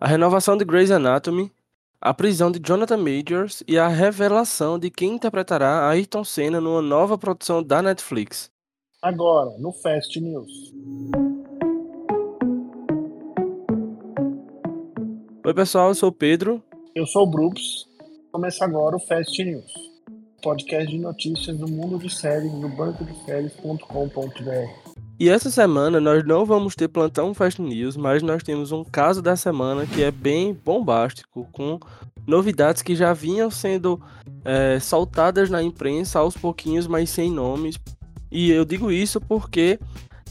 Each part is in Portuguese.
a renovação de Grey's Anatomy, a prisão de Jonathan Majors e a revelação de quem interpretará Ayrton Senna numa nova produção da Netflix. Agora, no Fast News. Oi, pessoal, eu sou o Pedro. Eu sou o Brooks. Começa agora o Fast News, podcast de notícias do mundo de séries do bancodeséries.com.br. E essa semana nós não vamos ter plantão Fast News, mas nós temos um caso da semana que é bem bombástico, com novidades que já vinham sendo é, soltadas na imprensa aos pouquinhos, mas sem nomes. E eu digo isso porque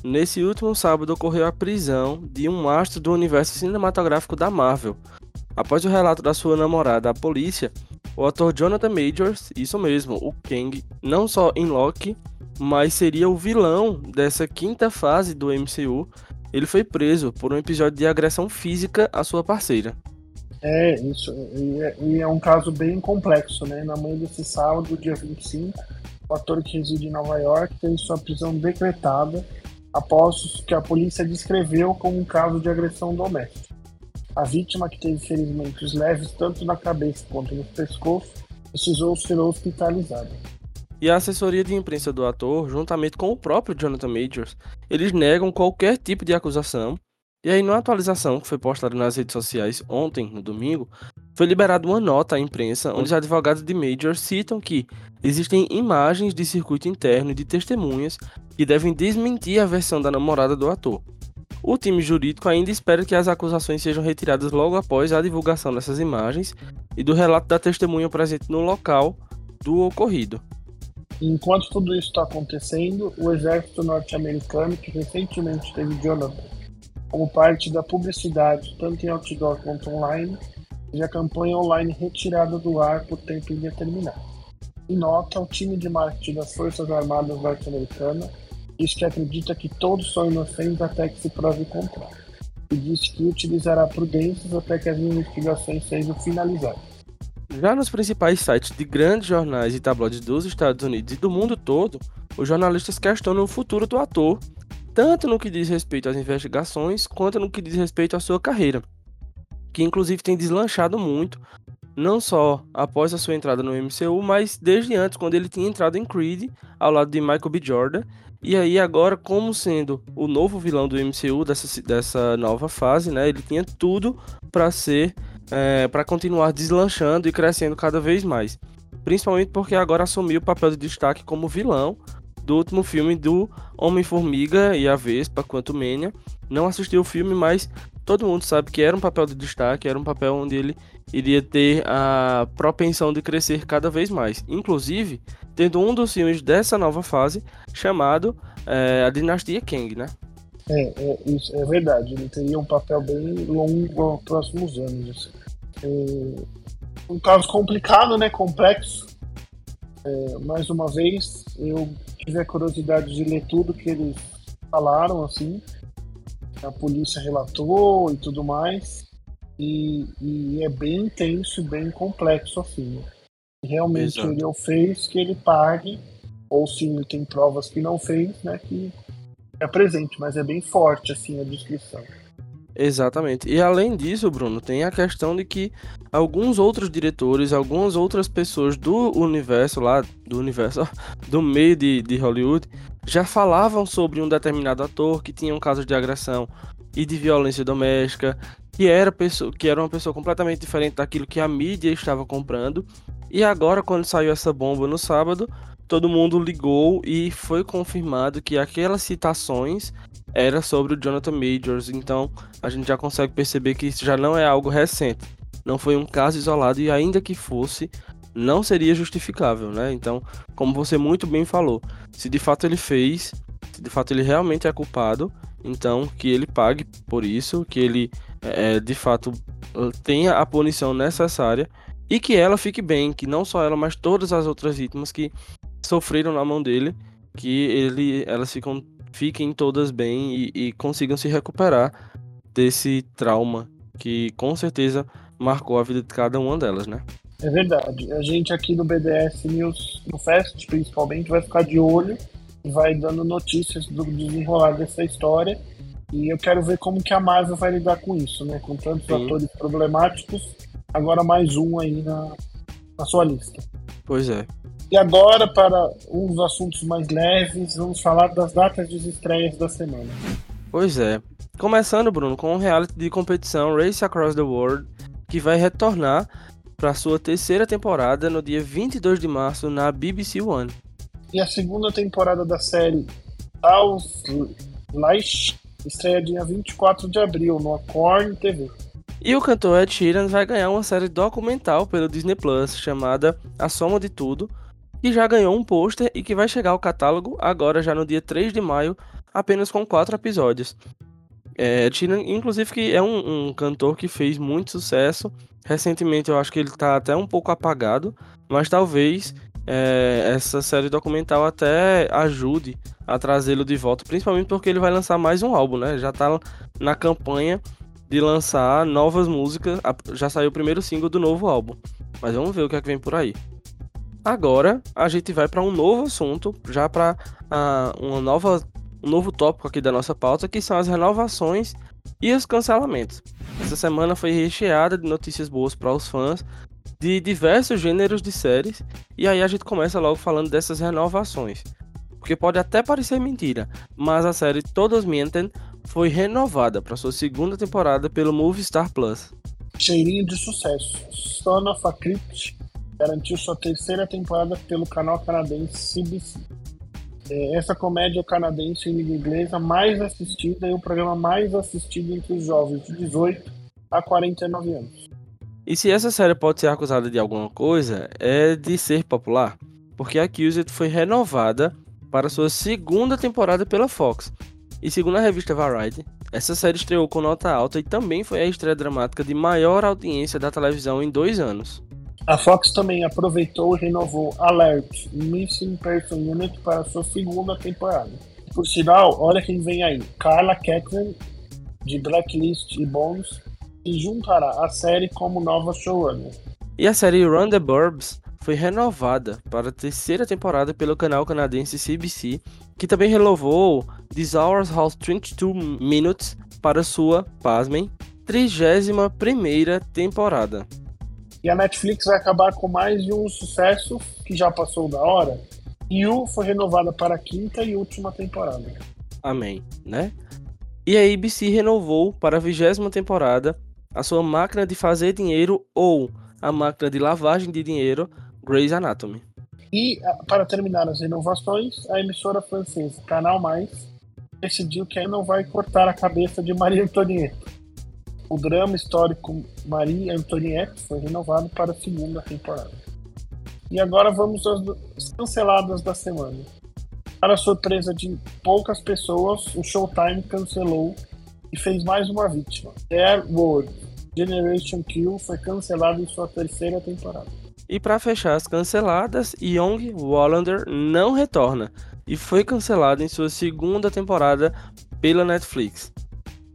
nesse último sábado ocorreu a prisão de um astro do universo cinematográfico da Marvel. Após o relato da sua namorada à polícia, o ator Jonathan Majors, isso mesmo, o Kang, não só em Loki, mas seria o vilão dessa quinta fase do MCU. Ele foi preso por um episódio de agressão física à sua parceira. É, isso. E é, e é um caso bem complexo, né? Na manhã desse sábado, dia 25, o ator que reside em Nova York teve sua prisão decretada após que a polícia descreveu como um caso de agressão doméstica. A vítima, que teve ferimentos leves tanto na cabeça quanto no pescoço, precisou ser hospitalizada e a assessoria de imprensa do ator, juntamente com o próprio Jonathan Majors, eles negam qualquer tipo de acusação. E aí, numa atualização que foi postada nas redes sociais ontem, no domingo, foi liberada uma nota à imprensa onde os advogados de Majors citam que existem imagens de circuito interno e de testemunhas que devem desmentir a versão da namorada do ator. O time jurídico ainda espera que as acusações sejam retiradas logo após a divulgação dessas imagens e do relato da testemunha presente no local do ocorrido. Enquanto tudo isso está acontecendo, o exército norte-americano, que recentemente teve Jonathan como parte da publicidade, tanto em outdoor quanto online, fez a campanha online retirada do ar por tempo indeterminado. Em nota, o time de marketing das Forças Armadas norte-americanas diz que acredita que todos são inocentes até que se prove o contrário, e disse que utilizará prudências até que as investigações sejam finalizadas. Já nos principais sites de grandes jornais e tabloides dos Estados Unidos e do mundo todo, os jornalistas questionam o futuro do ator, tanto no que diz respeito às investigações, quanto no que diz respeito à sua carreira, que inclusive tem deslanchado muito, não só após a sua entrada no MCU, mas desde antes, quando ele tinha entrado em Creed, ao lado de Michael B. Jordan, e aí agora, como sendo o novo vilão do MCU dessa, dessa nova fase, né, ele tinha tudo para ser é, para continuar deslanchando e crescendo cada vez mais. Principalmente porque agora assumiu o papel de destaque como vilão do último filme do Homem-Formiga e a Vespa, Quanto Mania. Não assistiu o filme, mas todo mundo sabe que era um papel de destaque, era um papel onde ele iria ter a propensão de crescer cada vez mais. Inclusive, tendo um dos filmes dessa nova fase chamado é, A Dinastia Kang, né? É, é, isso é verdade. Ele teria um papel bem longo nos próximos anos. Assim. É, um caso complicado, né? Complexo. É, mais uma vez, eu tive a curiosidade de ler tudo que eles falaram, assim. A polícia relatou e tudo mais. E, e é bem intenso, bem complexo, assim. Realmente Exato. ele o fez que ele pague, ou se tem provas que não fez, né? Que é presente, mas é bem forte assim a descrição. Exatamente. E além disso, Bruno, tem a questão de que alguns outros diretores, algumas outras pessoas do universo lá, do universo, do meio de, de Hollywood, já falavam sobre um determinado ator que tinha um caso de agressão e de violência doméstica, que era, pessoa, que era uma pessoa completamente diferente daquilo que a mídia estava comprando. E agora, quando saiu essa bomba no sábado, todo mundo ligou e foi confirmado que aquelas citações era sobre o Jonathan Majors, então a gente já consegue perceber que isso já não é algo recente, não foi um caso isolado e ainda que fosse, não seria justificável, né? Então, como você muito bem falou, se de fato ele fez, se de fato ele realmente é culpado, então que ele pague por isso, que ele é, de fato tenha a punição necessária e que ela fique bem, que não só ela, mas todas as outras vítimas que sofreram na mão dele, que ele, elas ficam, fiquem todas bem e, e consigam se recuperar desse trauma que com certeza marcou a vida de cada uma delas, né? É verdade. A gente aqui no BDS News, no Fest principalmente, vai ficar de olho e vai dando notícias do desenrolar dessa história E eu quero ver como que a Marvel vai lidar com isso, né? Com tantos Sim. atores problemáticos, agora mais um aí na, na sua lista. Pois é. E agora, para uns assuntos mais leves, vamos falar das datas de estreias da semana. Pois é. Começando, Bruno, com um reality de competição Race Across the World, que vai retornar para sua terceira temporada no dia 22 de março na BBC One. E a segunda temporada da série House Light estreia dia 24 de abril no Acorn TV. E o cantor Ed Sheeran vai ganhar uma série documental pelo Disney Plus chamada A Soma de Tudo, que já ganhou um pôster e que vai chegar ao catálogo agora já no dia 3 de maio, apenas com quatro episódios. É, Tina, inclusive, que é um, um, cantor que fez muito sucesso. Recentemente eu acho que ele tá até um pouco apagado, mas talvez é, essa série documental até ajude a trazê-lo de volta, principalmente porque ele vai lançar mais um álbum, né? Já tá na campanha de lançar novas músicas. Já saiu o primeiro single do novo álbum, mas vamos ver o que é que vem por aí. Agora a gente vai para um novo assunto, já para uh, ah, uma nova um novo tópico aqui da nossa pauta, que são as renovações e os cancelamentos. Essa semana foi recheada de notícias boas para os fãs de diversos gêneros de séries, e aí a gente começa logo falando dessas renovações. Porque pode até parecer mentira, mas a série Todos Mentem foi renovada para sua segunda temporada pelo Movistar Plus. Cheirinho de sucesso. Son of a Crypt garantiu sua terceira temporada pelo canal canadense CBC. É, essa comédia canadense em língua inglesa mais assistida e o programa mais assistido entre os jovens de 18 a 49 anos. E se essa série pode ser acusada de alguma coisa, é de ser popular, porque a Accused foi renovada para sua segunda temporada pela Fox. E segundo a revista Variety, essa série estreou com nota alta e também foi a estreia dramática de maior audiência da televisão em dois anos. A Fox também aproveitou e renovou Alert Missing Person Unit para sua segunda temporada. Por sinal, olha quem vem aí: Carla Katzen, de Blacklist e Bones, e juntará a série como nova showrunner. E a série Run the Burbs foi renovada para a terceira temporada pelo canal canadense CBC, que também renovou This Hours House 22 Minutes para sua, pasmem, 31 primeira temporada. E a Netflix vai acabar com mais de um sucesso que já passou da hora. You foi renovada para a quinta e última temporada. Amém, né? E a ABC renovou para a vigésima temporada a sua máquina de fazer dinheiro ou a máquina de lavagem de dinheiro Grey's Anatomy. E para terminar as renovações, a emissora francesa Canal Mais decidiu que não vai cortar a cabeça de Maria Antonieta. O drama histórico Marie Antoinette foi renovado para a segunda temporada. E agora vamos às canceladas da semana. Para surpresa de poucas pessoas, o Showtime cancelou e fez mais uma vítima. Air World Generation Kill foi cancelado em sua terceira temporada. E para fechar as canceladas, Young Wallander não retorna e foi cancelado em sua segunda temporada pela Netflix.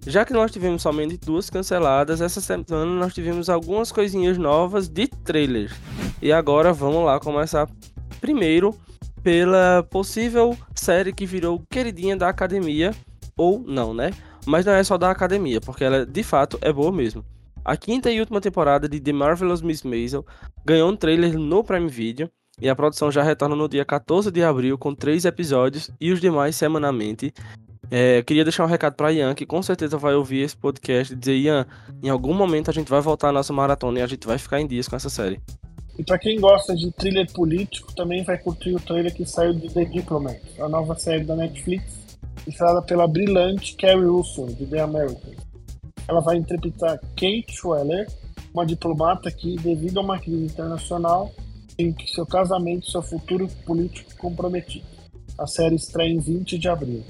Já que nós tivemos somente duas canceladas, essa semana nós tivemos algumas coisinhas novas de trailers. E agora vamos lá começar primeiro pela possível série que virou queridinha da academia, ou não, né? Mas não é só da academia, porque ela de fato é boa mesmo. A quinta e última temporada de The Marvelous Miss Maisel ganhou um trailer no Prime Video e a produção já retorna no dia 14 de abril com três episódios e os demais semanalmente. É, queria deixar um recado para Ian, que com certeza vai ouvir esse podcast e dizer: Ian, em algum momento a gente vai voltar à nossa maratona e a gente vai ficar em dias com essa série. E para quem gosta de thriller político, também vai curtir o trailer que saiu de The Diplomat, a nova série da Netflix, estrelada pela brilhante Carrie Russell, de The Americans. Ela vai interpretar Kate Schweller, uma diplomata que, devido a uma crise internacional, tem seu casamento e seu futuro político comprometido. A série estreia em 20 de abril.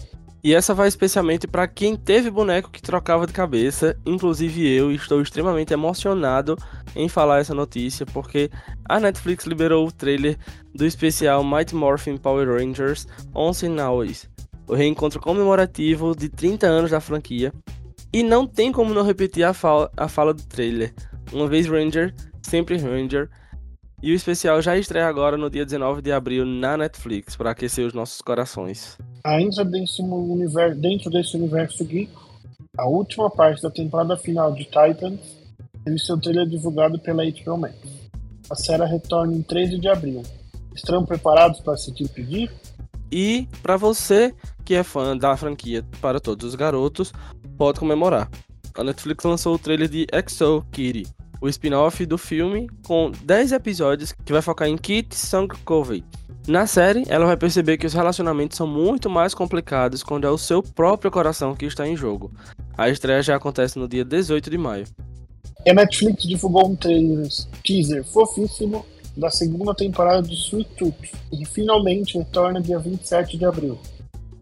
E essa vai especialmente para quem teve boneco que trocava de cabeça, inclusive eu, estou extremamente emocionado em falar essa notícia, porque a Netflix liberou o trailer do especial Mighty Morphin Power Rangers Once Always, o reencontro comemorativo de 30 anos da franquia. E não tem como não repetir a fala, a fala do trailer. Uma vez Ranger, sempre Ranger. E o especial já estreia agora no dia 19 de abril na Netflix, para aquecer os nossos corações ainda dentro desse universo geek, A última parte da temporada final de Titans teve seu trailer divulgado pela HBO Max. A série retorna em 13 de abril. Estão preparados para se pedir? E para você que é fã da franquia para todos os garotos, pode comemorar. A Netflix lançou o trailer de Exo Kitty, o spin-off do filme com 10 episódios que vai focar em Kit Covey. Na série, ela vai perceber que os relacionamentos são muito mais complicados quando é o seu próprio coração que está em jogo. A estreia já acontece no dia 18 de maio. A Netflix divulgou um trailer teaser fofíssimo da segunda temporada de Sweet Tooth e finalmente retorna dia 27 de abril.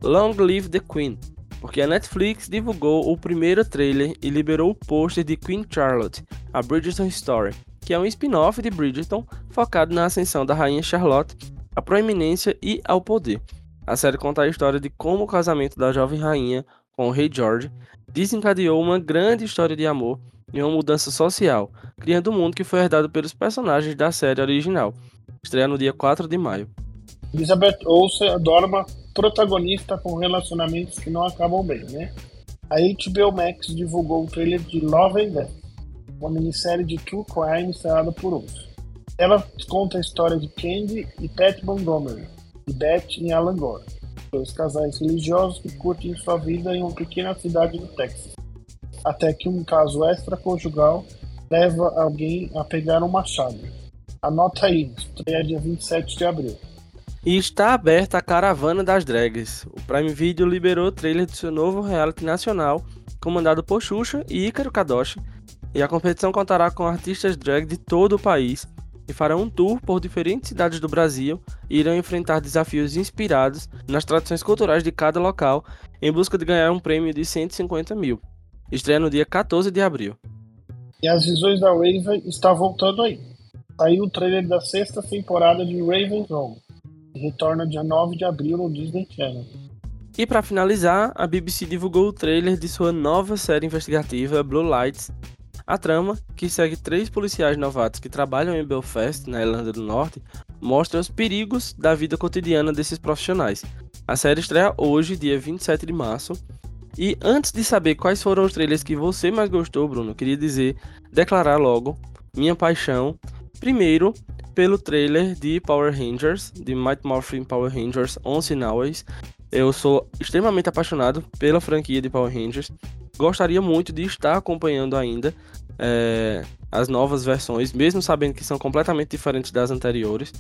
Long Live the Queen, porque a Netflix divulgou o primeiro trailer e liberou o pôster de Queen Charlotte, a Bridgerton Story, que é um spin-off de Bridgerton focado na ascensão da rainha Charlotte à proeminência e ao poder. A série conta a história de como o casamento da jovem rainha com o rei George desencadeou uma grande história de amor e uma mudança social, criando um mundo que foi herdado pelos personagens da série original. Estreia no dia 4 de maio. Elizabeth Olsen adora uma protagonista com relacionamentos que não acabam bem, né? A HBO Max divulgou o trailer de Love and Death, uma minissérie de true crime estrelada por Olsen. Ela conta a história de Candy e Pat Montgomery, e Beth em Alan Gore, dois casais religiosos que curtem sua vida em uma pequena cidade do Texas até que um caso extraconjugal leva alguém a pegar um machado. Anota aí, estreia dia 27 de abril. E está aberta a caravana das drags. O Prime Video liberou o trailer do seu novo reality nacional, comandado por Xuxa e Ícaro Kadoshi, e a competição contará com artistas drag de todo o país, que farão um tour por diferentes cidades do Brasil e irão enfrentar desafios inspirados nas tradições culturais de cada local, em busca de ganhar um prêmio de 150 mil. Estreia no dia 14 de abril. E as visões da Raven está voltando aí. Saiu o trailer da sexta temporada de Raven's Home. Retorna dia 9 de abril no Disney Channel. E para finalizar, a BBC divulgou o trailer de sua nova série investigativa Blue Lights. A trama, que segue três policiais novatos que trabalham em Belfast, na Irlanda do Norte, mostra os perigos da vida cotidiana desses profissionais. A série estreia hoje, dia 27 de março, e antes de saber quais foram os trailers que você mais gostou, Bruno, queria dizer, declarar logo minha paixão, primeiro pelo trailer de Power Rangers, de Might Morphin Power Rangers On Sinaway. Eu sou extremamente apaixonado pela franquia de Power Rangers. Gostaria muito de estar acompanhando ainda é, as novas versões, mesmo sabendo que são completamente diferentes das anteriores.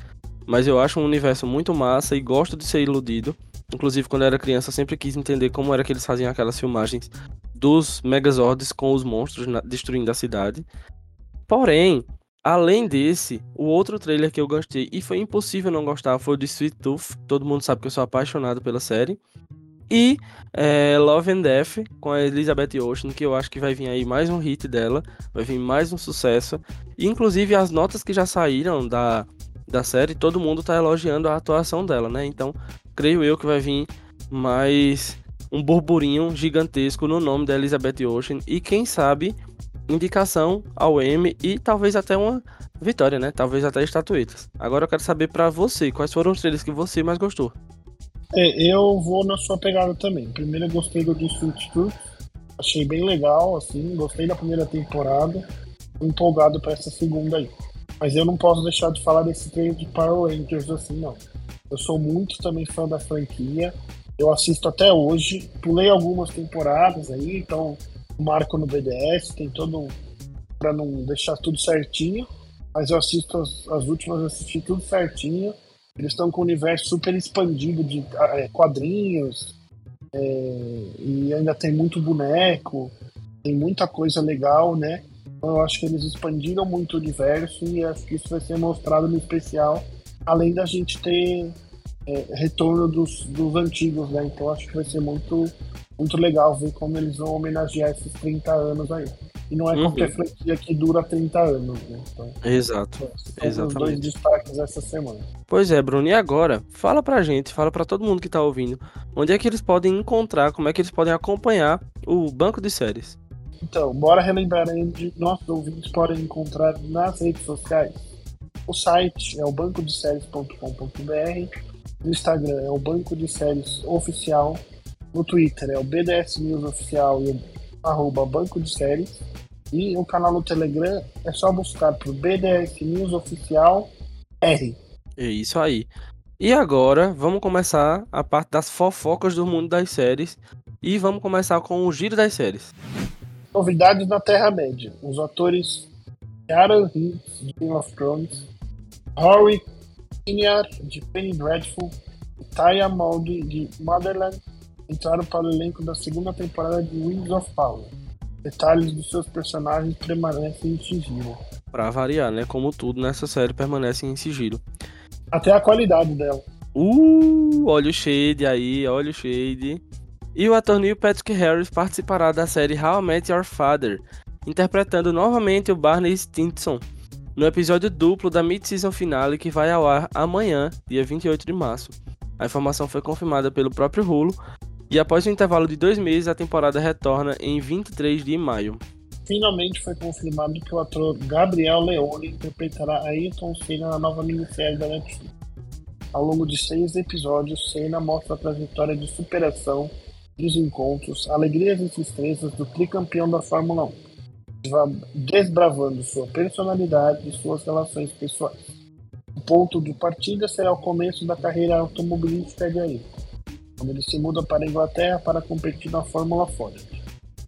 Mas eu acho um universo muito massa e gosto de ser iludido. Inclusive, quando eu era criança, eu sempre quis entender como era que eles faziam aquelas filmagens dos Megazords com os monstros na, destruindo a cidade. Porém, além desse, o outro trailer que eu gostei e foi impossível não gostar foi o de Sweet Tooth. Todo mundo sabe que eu sou apaixonado pela série. E é, Love and Death com a Elizabeth Ocean, que eu acho que vai vir aí mais um hit dela, vai vir mais um sucesso. E, inclusive as notas que já saíram da, da série, todo mundo tá elogiando a atuação dela, né? Então creio eu que vai vir mais um burburinho gigantesco no nome da Elizabeth Ocean e quem sabe indicação ao M e talvez até uma vitória, né? Talvez até estatuetas. Agora eu quero saber para você, quais foram os trailers que você mais gostou? É, eu vou na sua pegada também. Primeiro eu gostei do District Truth, achei bem legal, assim, gostei da primeira temporada, empolgado para essa segunda aí. Mas eu não posso deixar de falar desse trailer de Power Rangers assim, não. Eu sou muito também fã da franquia. Eu assisto até hoje. Pulei algumas temporadas aí, então marco no BDS, tem todo para não deixar tudo certinho. Mas eu assisto as, as últimas, assisti tudo certinho. Eles estão com um universo super expandido de é, quadrinhos. É, e ainda tem muito boneco, tem muita coisa legal, né? Então eu acho que eles expandiram muito o universo e acho que isso vai ser mostrado no especial além da gente ter é, retorno dos, dos antigos, né? Então acho que vai ser muito, muito legal ver como eles vão homenagear esses 30 anos aí. E não é uhum. qualquer franquia que dura 30 anos, né? Então, Exato. É, são os dois destaques essa semana. Pois é, Bruno, e agora? Fala pra gente, fala pra todo mundo que tá ouvindo, onde é que eles podem encontrar, como é que eles podem acompanhar o banco de séries? Então, bora relembrar onde nossos ouvintes podem encontrar nas redes sociais. O site é o bancodeséries.com.br, no Instagram é o Banco de Séries Oficial, no Twitter é o BDS News Oficial e arroba Banco de Séries. E o canal no Telegram é só buscar por BDS News Oficial R. É isso aí. E agora vamos começar a parte das fofocas do mundo das séries. E vamos começar com o giro das séries. Novidades na Terra-média. Os atores Aaron Hicks, de Game of Thrones, Rory Kinnear, de Penny Dreadful, Taya Maldi, de Motherland, entraram para o elenco da segunda temporada de Wings of Power. Detalhes dos seus personagens permanecem em sigilo. Pra variar, né? Como tudo nessa série permanece em sigilo. Até a qualidade dela. Uh, olha o shade aí, olha o shade. E o ator Neil Patrick Harris participará da série How I Met Your Father, interpretando novamente o Barney Stinson, no episódio duplo da mid-season finale que vai ao ar amanhã, dia 28 de março. A informação foi confirmada pelo próprio Hulu, e após um intervalo de dois meses, a temporada retorna em 23 de maio. Finalmente foi confirmado que o ator Gabriel Leone interpretará Ayrton Senna na nova minissérie da Netflix. Ao longo de seis episódios, Senna mostra a trajetória de superação, desencontros, alegrias e tristezas do tricampeão da Fórmula 1, desbravando sua personalidade e suas relações pessoais. O ponto de partida será o começo da carreira automobilística de Ayrton quando ele se muda para a Inglaterra para competir na Fórmula Ford,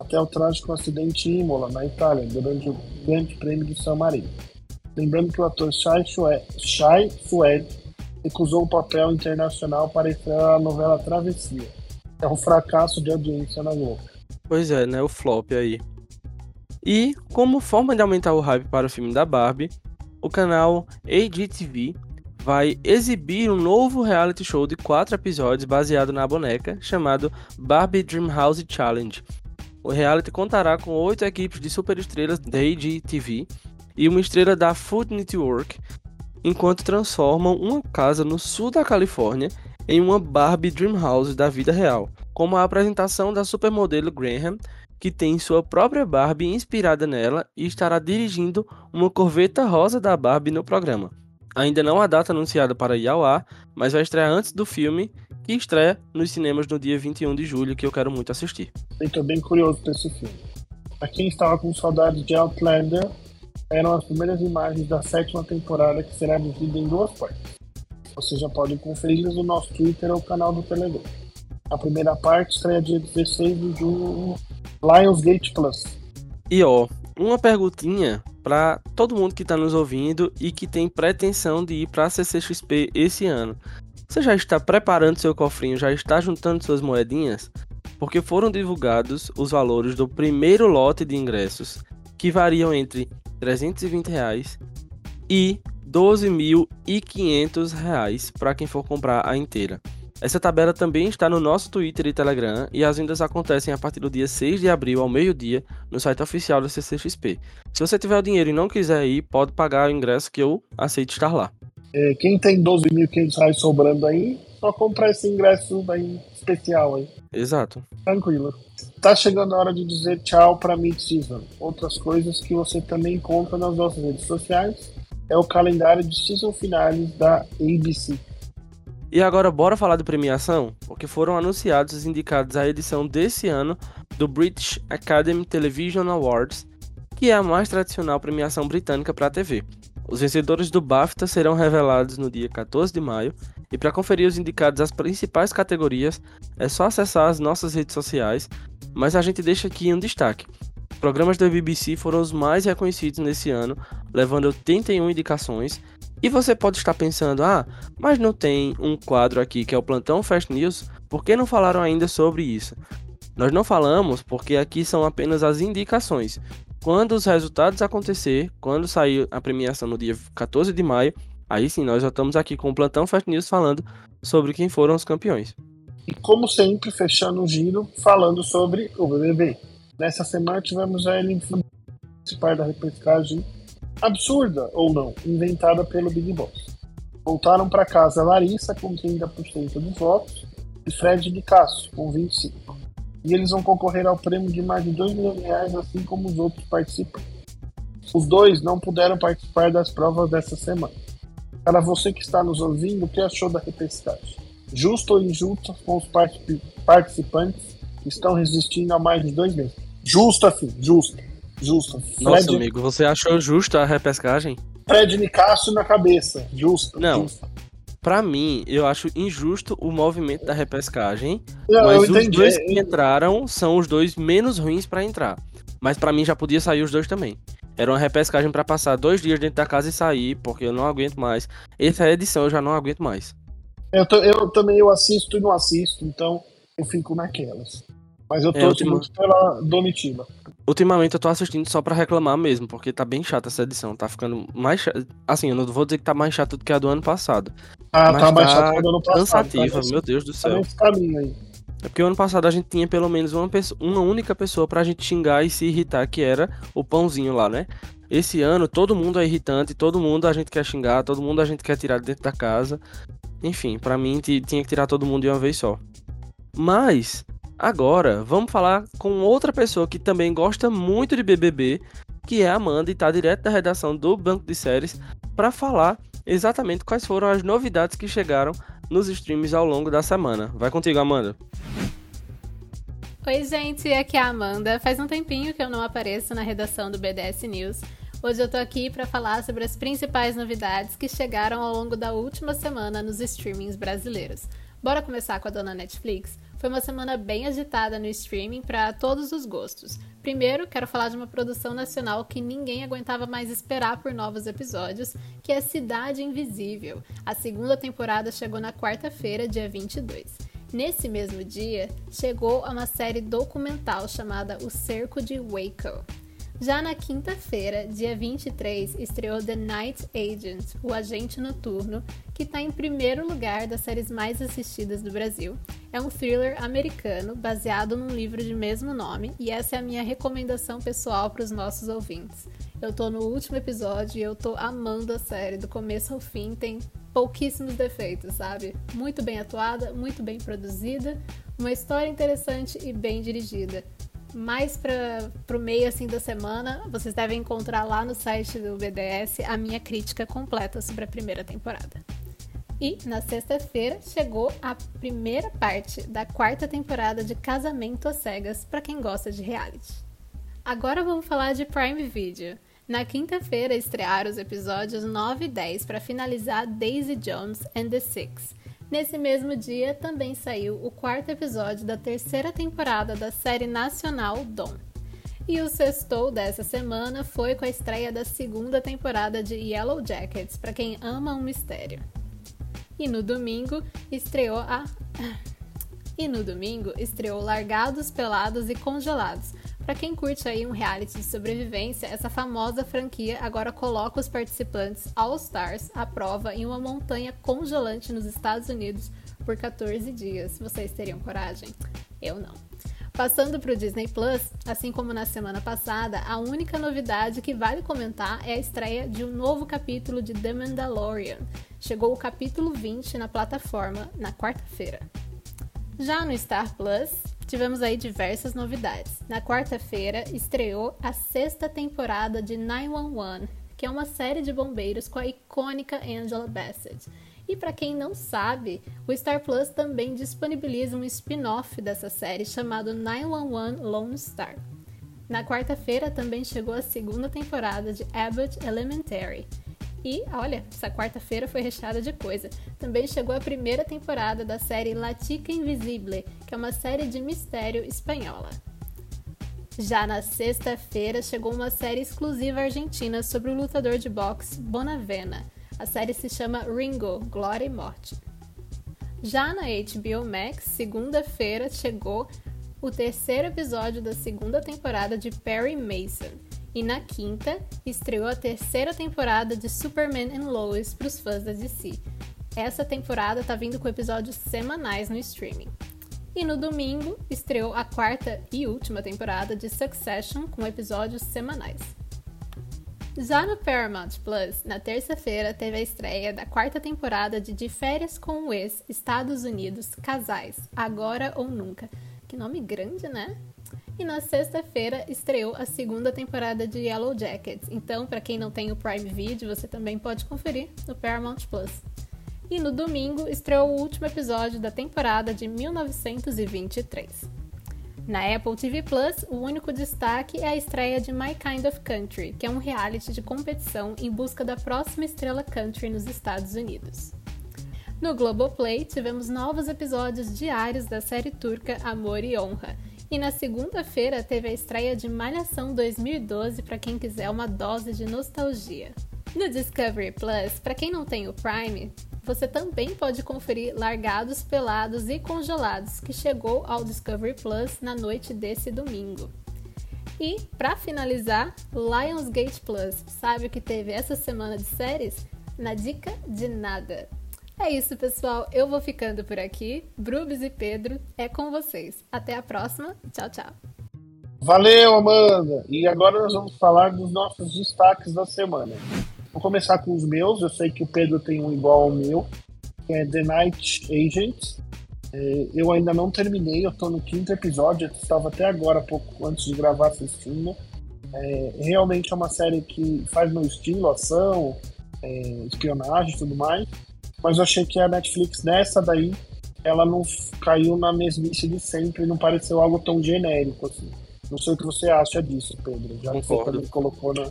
até o trágico acidente em Imola, na Itália, durante o Grande Prêmio de San Marino. Lembrando que o ator Shai Suede recusou o papel internacional para estrear a novela Travessia. É um fracasso de audiência na Globo. Pois é, né? O flop aí. E, como forma de aumentar o hype para o filme da Barbie, o canal AGTV vai exibir um novo reality show de quatro episódios baseado na boneca, chamado Barbie Dreamhouse Challenge. O reality contará com oito equipes de superestrelas da AGTV e uma estrela da Food Network, enquanto transformam uma casa no sul da Califórnia em uma Barbie Dreamhouse da vida real, como a apresentação da supermodelo Graham, que tem sua própria Barbie inspirada nela e estará dirigindo uma corveta rosa da Barbie no programa. Ainda não há data anunciada para ar, mas vai estrear antes do filme, que estreia nos cinemas no dia 21 de julho, que eu quero muito assistir. Estou bem curioso para esse filme. Para quem estava com saudade de Outlander, eram as primeiras imagens da sétima temporada que será dividida em duas partes. Vocês já podem conferir no nosso Twitter ou canal do Telegram. A primeira parte estreia dia 16 de junho no Lionsgate Plus. E ó, uma perguntinha para todo mundo que está nos ouvindo e que tem pretensão de ir para a CCXP esse ano. Você já está preparando seu cofrinho, já está juntando suas moedinhas? Porque foram divulgados os valores do primeiro lote de ingressos, que variam entre 320 reais e R$ 12.500 para quem for comprar a inteira. Essa tabela também está no nosso Twitter e Telegram e as vendas acontecem a partir do dia 6 de abril ao meio-dia no site oficial da CCXP. Se você tiver o dinheiro e não quiser ir, pode pagar o ingresso que eu aceito estar lá. É, quem tem 12.500 reais sobrando aí, só comprar esse ingresso aí especial aí. Exato. Tranquilo. Tá chegando a hora de dizer tchau para mid-season. Outras coisas que você também encontra nas nossas redes sociais é o calendário de season finales da ABC. E agora bora falar de premiação, porque foram anunciados os indicados à edição desse ano do British Academy Television Awards, que é a mais tradicional premiação britânica para a TV. Os vencedores do BAFTA serão revelados no dia 14 de maio, e para conferir os indicados às principais categorias, é só acessar as nossas redes sociais, mas a gente deixa aqui um destaque. Programas da BBC foram os mais reconhecidos nesse ano, levando 81 indicações, e você pode estar pensando, ah, mas não tem um quadro aqui que é o Plantão Fast News, por que não falaram ainda sobre isso? Nós não falamos porque aqui são apenas as indicações. Quando os resultados acontecer, quando sair a premiação no dia 14 de maio, aí sim nós já estamos aqui com o Plantão Fast News falando sobre quem foram os campeões. E como sempre, fechando o giro, falando sobre o BBB. Nessa semana tivemos a Ellen participar da repescagem absurda ou não, inventada pelo Big Boss. Voltaram para casa Larissa com 30% dos votos e Fred de Cássio com 25%. E eles vão concorrer ao prêmio de mais de 2 milhões de reais, assim como os outros participantes. Os dois não puderam participar das provas dessa semana. Para você que está nos ouvindo, o que achou da repescagem? Justo ou injusto com os participantes que estão resistindo há mais de dois meses? Justo assim, justo. Justo. Nossa, Fred... amigo, você achou justa a repescagem? Fred Nicásio na cabeça. Justo. Não. Justo. Pra mim, eu acho injusto o movimento da repescagem. Não, mas os dois que entraram são os dois menos ruins para entrar. Mas para mim já podia sair os dois também. Era uma repescagem para passar dois dias dentro da casa e sair, porque eu não aguento mais. Essa edição eu já não aguento mais. Eu, eu também eu assisto e não assisto, então eu fico naquelas. Mas eu torço é, muito pela Domitila. Ultimamente eu tô assistindo só pra reclamar mesmo, porque tá bem chata essa edição. Tá ficando mais chata. Assim, eu não vou dizer que tá mais chato do que a do ano passado. Ah, tá mais chato que a do ano passado. Cansativa, tá meu Deus do céu. Tá caminho aí. É porque o ano passado a gente tinha pelo menos uma, pessoa, uma única pessoa pra gente xingar e se irritar, que era o pãozinho lá, né? Esse ano todo mundo é irritante, todo mundo a gente quer xingar, todo mundo a gente quer tirar dentro da casa. Enfim, para mim tinha que tirar todo mundo de uma vez só. Mas Agora, vamos falar com outra pessoa que também gosta muito de BBB, que é a Amanda e está direto da redação do Banco de Séries para falar exatamente quais foram as novidades que chegaram nos streams ao longo da semana. Vai contigo, Amanda. Oi, gente, aqui é a Amanda. Faz um tempinho que eu não apareço na redação do BDS News. Hoje eu tô aqui para falar sobre as principais novidades que chegaram ao longo da última semana nos streamings brasileiros. Bora começar com a dona Netflix? Foi uma semana bem agitada no streaming para todos os gostos. Primeiro, quero falar de uma produção nacional que ninguém aguentava mais esperar por novos episódios, que é Cidade Invisível. A segunda temporada chegou na quarta-feira, dia 22. Nesse mesmo dia, chegou a uma série documental chamada O Cerco de Waco. Já na quinta-feira, dia 23, estreou The Night Agent, o agente noturno, que está em primeiro lugar das séries mais assistidas do Brasil. É um thriller americano baseado num livro de mesmo nome, e essa é a minha recomendação pessoal para os nossos ouvintes. Eu tô no último episódio e eu tô amando a série, do começo ao fim, tem pouquíssimos defeitos, sabe? Muito bem atuada, muito bem produzida, uma história interessante e bem dirigida mais para o meio assim da semana, vocês devem encontrar lá no site do BDS a minha crítica completa sobre a primeira temporada. E na sexta-feira chegou a primeira parte da quarta temporada de Casamento às Cegas para quem gosta de reality. Agora vamos falar de Prime Video. Na quinta-feira estrearam os episódios 9 e 10 para finalizar Daisy Jones and the Six Nesse mesmo dia também saiu o quarto episódio da terceira temporada da série nacional Dom. E o sextou dessa semana foi com a estreia da segunda temporada de Yellow Jackets, para quem ama um mistério. E no domingo estreou a E no domingo estreou Largados, Pelados e Congelados, para quem curte aí um reality de sobrevivência, essa famosa franquia agora coloca os participantes All Stars à prova em uma montanha congelante nos Estados Unidos por 14 dias. Vocês teriam coragem? Eu não. Passando para o Disney Plus, assim como na semana passada, a única novidade que vale comentar é a estreia de um novo capítulo de The Mandalorian. Chegou o capítulo 20 na plataforma na quarta-feira. Já no Star Plus, tivemos aí diversas novidades. Na quarta-feira, estreou a sexta temporada de 911, que é uma série de bombeiros com a icônica Angela Bassett. E para quem não sabe, o Star Plus também disponibiliza um spin-off dessa série chamado 911 Lone Star. Na quarta-feira também chegou a segunda temporada de Abbott Elementary, e, olha, essa quarta-feira foi recheada de coisa. Também chegou a primeira temporada da série La Chica Invisible, que é uma série de mistério espanhola. Já na sexta-feira chegou uma série exclusiva argentina sobre o lutador de boxe Bonavena. A série se chama Ringo, Glória e Morte. Já na HBO Max, segunda-feira chegou o terceiro episódio da segunda temporada de Perry Mason. E na quinta, estreou a terceira temporada de Superman and Lois para os fãs da DC. Essa temporada tá vindo com episódios semanais no streaming. E no domingo, estreou a quarta e última temporada de Succession com episódios semanais. Já no Paramount Plus, na terça-feira teve a estreia da quarta temporada de De Férias com o Ex, Estados Unidos, Casais, Agora ou Nunca. Que nome grande, né? E na sexta-feira estreou a segunda temporada de Yellow Jackets. Então, para quem não tem o Prime Video, você também pode conferir no Paramount Plus. E no domingo estreou o último episódio da temporada de 1923. Na Apple TV Plus, o único destaque é a estreia de My Kind of Country, que é um reality de competição em busca da próxima estrela country nos Estados Unidos. No Globoplay, tivemos novos episódios diários da série turca Amor e Honra. E na segunda-feira teve a estreia de Malhação 2012 para quem quiser uma dose de nostalgia. No Discovery Plus, para quem não tem o Prime, você também pode conferir Largados, Pelados e Congelados, que chegou ao Discovery Plus na noite desse domingo. E, para finalizar, Lionsgate Plus. Sabe o que teve essa semana de séries? Na dica de nada. É isso, pessoal. Eu vou ficando por aqui. Brubes e Pedro, é com vocês. Até a próxima. Tchau, tchau. Valeu, Amanda! E agora nós vamos falar dos nossos destaques da semana. Vou começar com os meus. Eu sei que o Pedro tem um igual ao meu, que é The Night Agent. É, eu ainda não terminei, eu tô no quinto episódio, eu estava até agora, pouco antes de gravar assistindo. É, realmente é uma série que faz meu estilo, ação, é, espionagem e tudo mais mas eu achei que a Netflix nessa daí ela não caiu na mesmice de sempre, não pareceu algo tão genérico assim. Não sei o que você acha disso, Pedro. Já que você também colocou na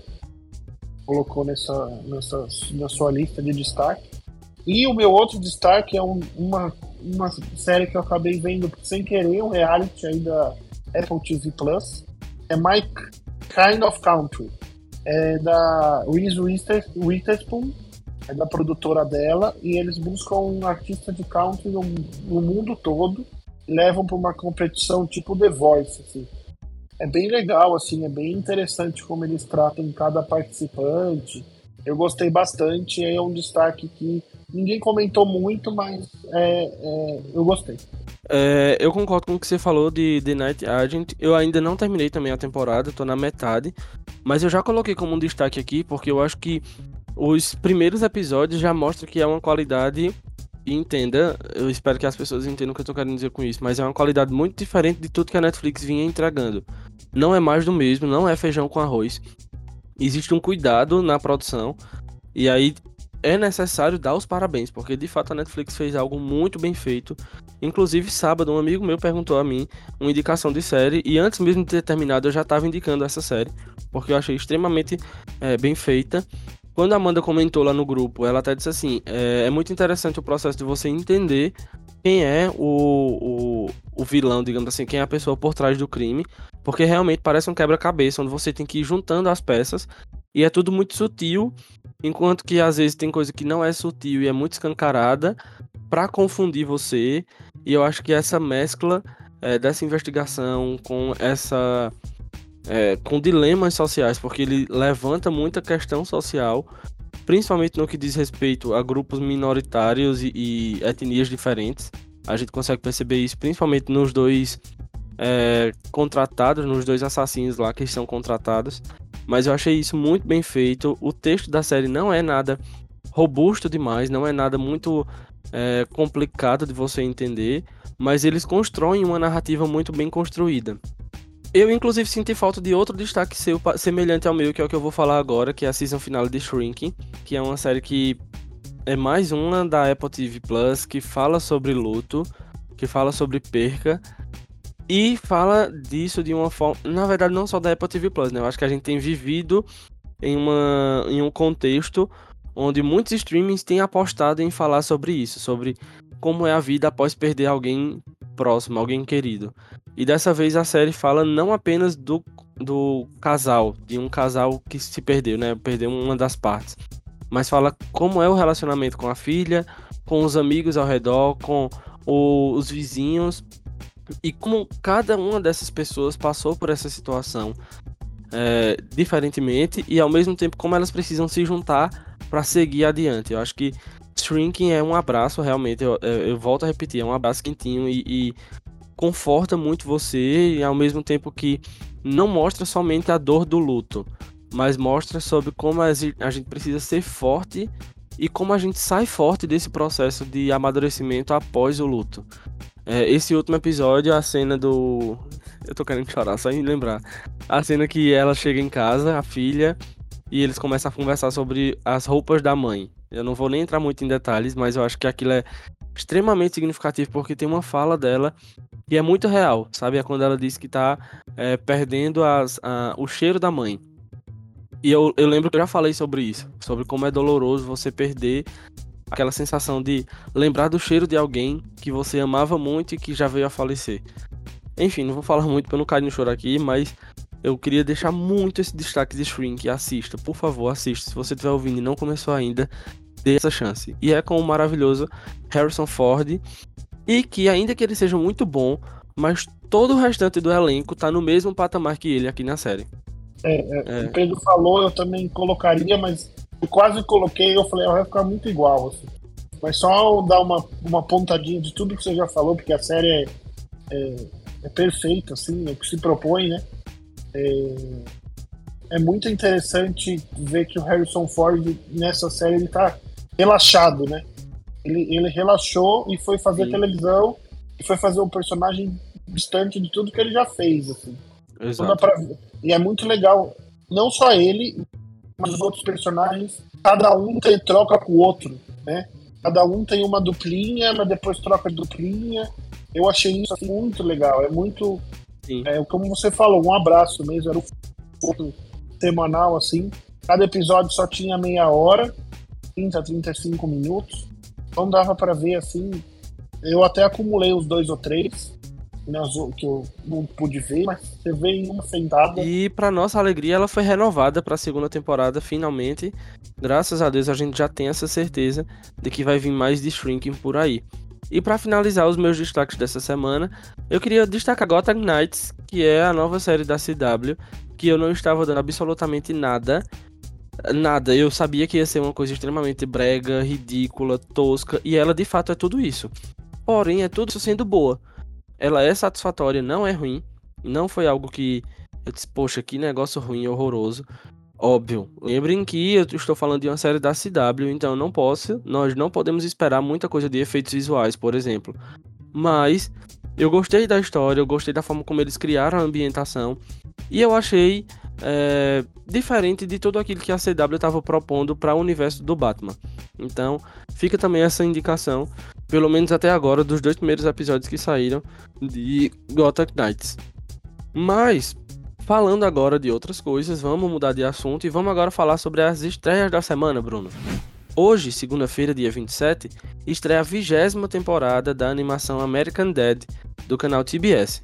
colocou nessa, nessa na sua lista de destaque. E o meu outro destaque é um, uma, uma série que eu acabei vendo sem querer, um reality aí da Apple TV Plus. É My Kind of Country. É da Reese Witherspoon é da produtora dela, e eles buscam um artista de country no, no mundo todo e levam para uma competição tipo The Voice, assim. É bem legal, assim, é bem interessante como eles tratam cada participante. Eu gostei bastante, é um destaque que ninguém comentou muito, mas é, é, eu gostei. É, eu concordo com o que você falou de The Night Agent. Eu ainda não terminei também a temporada, tô na metade. Mas eu já coloquei como um destaque aqui, porque eu acho que os primeiros episódios já mostram que é uma qualidade. Entenda, eu espero que as pessoas entendam o que eu tô querendo dizer com isso, mas é uma qualidade muito diferente de tudo que a Netflix vinha entregando. Não é mais do mesmo, não é feijão com arroz. Existe um cuidado na produção, e aí é necessário dar os parabéns, porque de fato a Netflix fez algo muito bem feito. Inclusive, sábado, um amigo meu perguntou a mim uma indicação de série, e antes mesmo de ter terminado, eu já estava indicando essa série, porque eu achei extremamente é, bem feita. Quando a Amanda comentou lá no grupo, ela até disse assim: é, é muito interessante o processo de você entender quem é o, o, o, vilão, digamos assim, quem é a pessoa por trás do crime, porque realmente parece um quebra-cabeça, onde você tem que ir juntando as peças e é tudo muito sutil, enquanto que às vezes tem coisa que não é sutil e é muito escancarada para confundir você. E eu acho que essa mescla é, dessa investigação com essa é, com dilemas sociais, porque ele levanta muita questão social, principalmente no que diz respeito a grupos minoritários e, e etnias diferentes. A gente consegue perceber isso principalmente nos dois é, contratados, nos dois assassinos lá que são contratados. Mas eu achei isso muito bem feito. O texto da série não é nada robusto demais, não é nada muito é, complicado de você entender, mas eles constroem uma narrativa muito bem construída. Eu, inclusive, senti falta de outro destaque seu semelhante ao meu, que é o que eu vou falar agora, que é a season final de Shrinking, que é uma série que é mais uma da Apple TV Plus, que fala sobre luto, que fala sobre perca, e fala disso de uma forma. Na verdade, não só da Apple TV Plus, né? Eu acho que a gente tem vivido em, uma, em um contexto onde muitos streamings têm apostado em falar sobre isso, sobre como é a vida após perder alguém próximo, alguém querido. E dessa vez a série fala não apenas do, do casal, de um casal que se perdeu, né? Perdeu uma das partes. Mas fala como é o relacionamento com a filha, com os amigos ao redor, com o, os vizinhos. E como cada uma dessas pessoas passou por essa situação é, diferentemente e ao mesmo tempo como elas precisam se juntar para seguir adiante. Eu acho que Shrinking é um abraço, realmente, eu, eu, volto a repetir, é um abraço quentinho e, e conforta muito você e ao mesmo tempo que não mostra somente a dor do luto, mas mostra sobre como a gente precisa ser forte e como a gente sai forte desse processo de amadurecimento após o luto. É, esse último episódio, a cena do. Eu tô querendo chorar, só em lembrar. A cena que ela chega em casa, a filha, e eles começam a conversar sobre as roupas da mãe. Eu não vou nem entrar muito em detalhes, mas eu acho que aquilo é extremamente significativo porque tem uma fala dela E é muito real, sabe? É quando ela diz que tá é, perdendo as, a, o cheiro da mãe. E eu, eu lembro que eu já falei sobre isso, sobre como é doloroso você perder aquela sensação de lembrar do cheiro de alguém que você amava muito e que já veio a falecer. Enfim, não vou falar muito para não cair no choro aqui, mas eu queria deixar muito esse destaque de Shrink. Assista, por favor, assista. Se você estiver ouvindo e não começou ainda, dê essa chance. E é com o maravilhoso Harrison Ford. E que, ainda que ele seja muito bom, mas todo o restante do elenco tá no mesmo patamar que ele aqui na série. É, é, é. O Pedro falou, eu também colocaria, mas eu quase coloquei, eu falei, vai ficar muito igual. Assim. Mas só dar uma, uma pontadinha de tudo que você já falou, porque a série é, é, é perfeita, assim, é o que se propõe, né? É, é muito interessante ver que o Harrison Ford nessa série ele tá relaxado, né? Ele, ele relaxou e foi fazer Sim. televisão e foi fazer um personagem distante de tudo que ele já fez, assim. Exato. Pra... E é muito legal, não só ele, mas os outros personagens, cada um tem troca com o outro, né? Cada um tem uma duplinha, mas depois troca de duplinha. Eu achei isso assim, muito legal. É muito. É, como você falou, um abraço mesmo. Era um semanal assim. Cada episódio só tinha meia hora, 30, 35 minutos. Então dava para ver assim. Eu até acumulei os dois ou três que eu não pude ver, mas você vê em uma sentada. E para nossa alegria, ela foi renovada para a segunda temporada finalmente. Graças a Deus a gente já tem essa certeza de que vai vir mais de Shrinking por aí. E para finalizar os meus destaques dessa semana, eu queria destacar Gotham Knights, que é a nova série da CW, que eu não estava dando absolutamente nada. Nada, eu sabia que ia ser uma coisa extremamente brega, ridícula, tosca, e ela de fato é tudo isso. Porém, é tudo isso sendo boa ela é satisfatória, não é ruim. Não foi algo que eu disse, poxa, que negócio ruim, horroroso. Óbvio. Lembrem que eu estou falando de uma série da CW, então não posso, nós não podemos esperar muita coisa de efeitos visuais, por exemplo. Mas eu gostei da história, eu gostei da forma como eles criaram a ambientação e eu achei é, diferente de tudo aquilo que a CW estava propondo para o universo do Batman. Então, fica também essa indicação, pelo menos até agora, dos dois primeiros episódios que saíram de Gotham Knights. Mas, falando agora de outras coisas, vamos mudar de assunto e vamos agora falar sobre as estreias da semana, Bruno. Hoje, segunda-feira, dia 27, estreia a vigésima temporada da animação American Dad do canal TBS.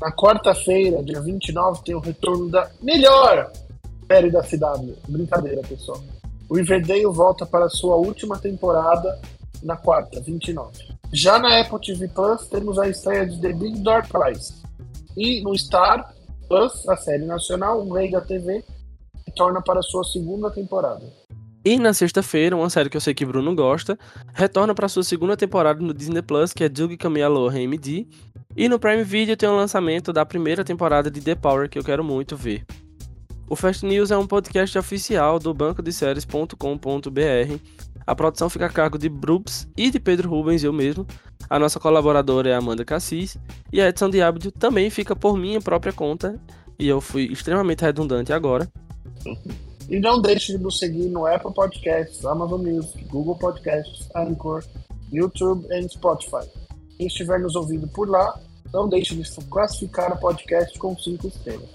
Na quarta-feira, dia 29, tem o retorno da melhor série da CW. Brincadeira, pessoal. O Riverdale volta para sua última temporada na quarta, 29. Já na Apple TV Plus, temos a estreia de The Big Door Prize. E no Star Plus, a série nacional, o Rei da TV, retorna para sua segunda temporada. E na sexta-feira, uma série que eu sei que Bruno gosta, retorna para sua segunda temporada no Disney Plus, que é Doug Camille MD. E no Prime Video tem o lançamento da primeira temporada de The Power, que eu quero muito ver. O Fast News é um podcast oficial do banco de séries.com.br. A produção fica a cargo de Brooks e de Pedro Rubens, eu mesmo. A nossa colaboradora é Amanda Cassis. E a edição de áudio também fica por minha própria conta. E eu fui extremamente redundante agora. E não deixe de nos seguir no Apple Podcasts, Amazon Music, Google Podcasts, Anchor, YouTube e Spotify. Quem estiver nos ouvindo por lá, não deixe de classificar o podcast com 5 estrelas.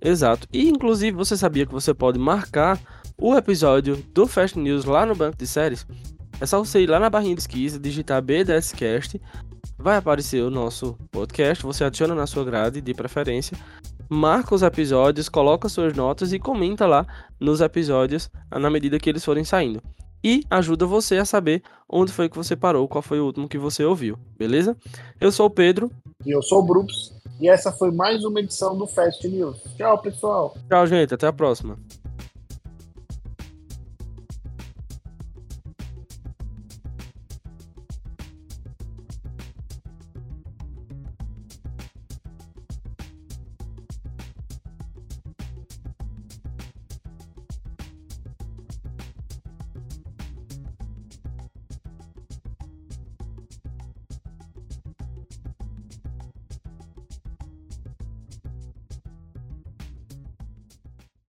Exato. E inclusive você sabia que você pode marcar o episódio do Fast News lá no banco de séries? É só você ir lá na barrinha de esquerda, digitar BDScast, vai aparecer o nosso podcast, você adiciona na sua grade de preferência marca os episódios, coloca suas notas e comenta lá nos episódios na medida que eles forem saindo. E ajuda você a saber onde foi que você parou, qual foi o último que você ouviu, beleza? Eu sou o Pedro. E eu sou o Brooks. E essa foi mais uma edição do Fast News. Tchau, pessoal. Tchau, gente. Até a próxima.